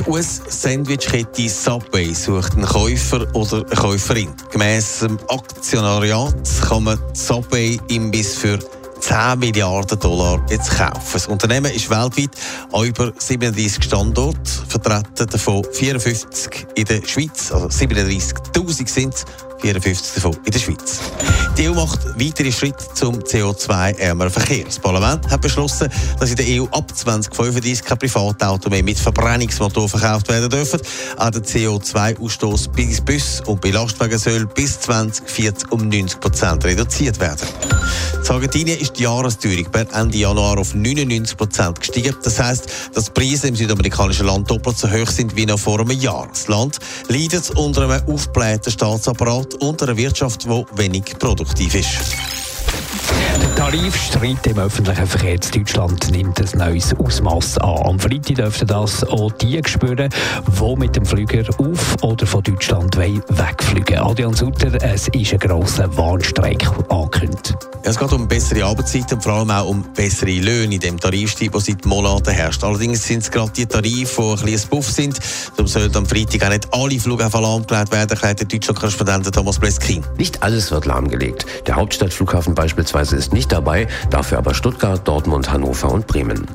Die US-Sandwich-Kette Subway sucht einen Käufer oder eine Käuferin. Gemäss dem Aktionariat kann man Subway Imbiss für 10 Milliarden Dollar jetzt kaufen. Das Unternehmen ist weltweit an über 37 Standorte vertreten, davon 54 in der Schweiz, also 37.000 sind es 54 davon in der Schweiz. Die EU macht weitere Schritte zum CO2-ärmeren Verkehr. Das Parlament hat beschlossen, dass in der EU ab 2035 kein Privatauto mehr mit Verbrennungsmotor verkauft werden dürfen. Auch der CO2-Ausstoß bei Bus und bei Lastwagen soll bis 2040 um 90 Prozent reduziert werden. In Argentinien ist die Jahresteuerung per Ende Januar auf 99 Prozent gestiegen. Das heisst, dass die Preise im südamerikanischen Land doppelt so hoch sind wie noch vor einem Jahr. Das Land leidet unter einem aufgeblähten Staatsapparat und einer Wirtschaft, die wenig produktiv ist. Der Tarifstreit im öffentlichen Verkehr in Deutschland nimmt ein neues Ausmaß an. Am Freitag dürften das auch die spüren, die mit dem Flüger auf oder von Deutschland wegfliegen Adrian Sutter, es ist ein grosser Warnstreik angekündigt. Es geht um bessere Arbeitszeiten und vor allem auch um bessere Löhne in dem Tarifstil, der seit Monaten herrscht. Allerdings sind es gerade die Tarife, die ein bisschen Buff sind. Darum sollen am Freitag auch nicht alle Flughäfen lahmgelegt werden, erklärt der Deutschland-Korrespondent Thomas Bleskin. Nicht alles wird lahmgelegt. Der Hauptstadtflughafen beispielsweise ist nicht dabei, dafür aber Stuttgart, Dortmund, Hannover und Bremen.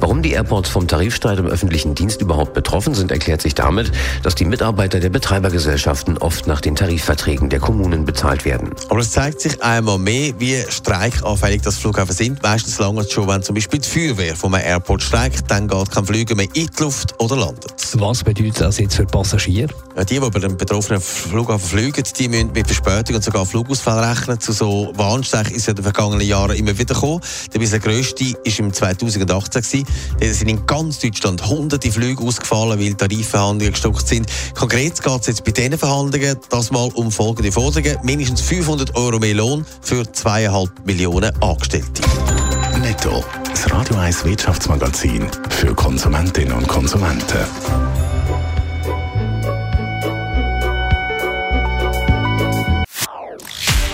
Warum die Airports vom Tarifstreit im öffentlichen Dienst überhaupt betroffen sind, erklärt sich damit, dass die Mitarbeiter der Betreibergesellschaften oft nach den Tarifverträgen der Kommunen bezahlt werden. Aber es zeigt sich einmal mehr, wie streikanfällig das Flughafen sind. Meistens lange es schon, wenn zum Beispiel die Feuerwehr vom Airport streikt, dann geht kein Flüger mehr in die Luft oder landet. Was bedeutet das jetzt für Passagiere? Ja, die, die über den betroffenen Flughafen fliegen, die müssen mit Verspätung und sogar Flugausfall rechnen. Zu so Warnstreichen ist ja in den vergangenen Jahren immer wieder gekommen. Der bisher grösste war im 2018. Gewesen. Da sind in ganz Deutschland hunderte Flüge ausgefallen, weil Tarifverhandlungen gestockt sind. Konkret geht es jetzt bei diesen Verhandlungen das mal um folgende Forderungen. Mindestens 500 Euro mehr Lohn für 2,5 Millionen Angestellte. Netto. Das Radio 1 Wirtschaftsmagazin für Konsumentinnen und Konsumenten.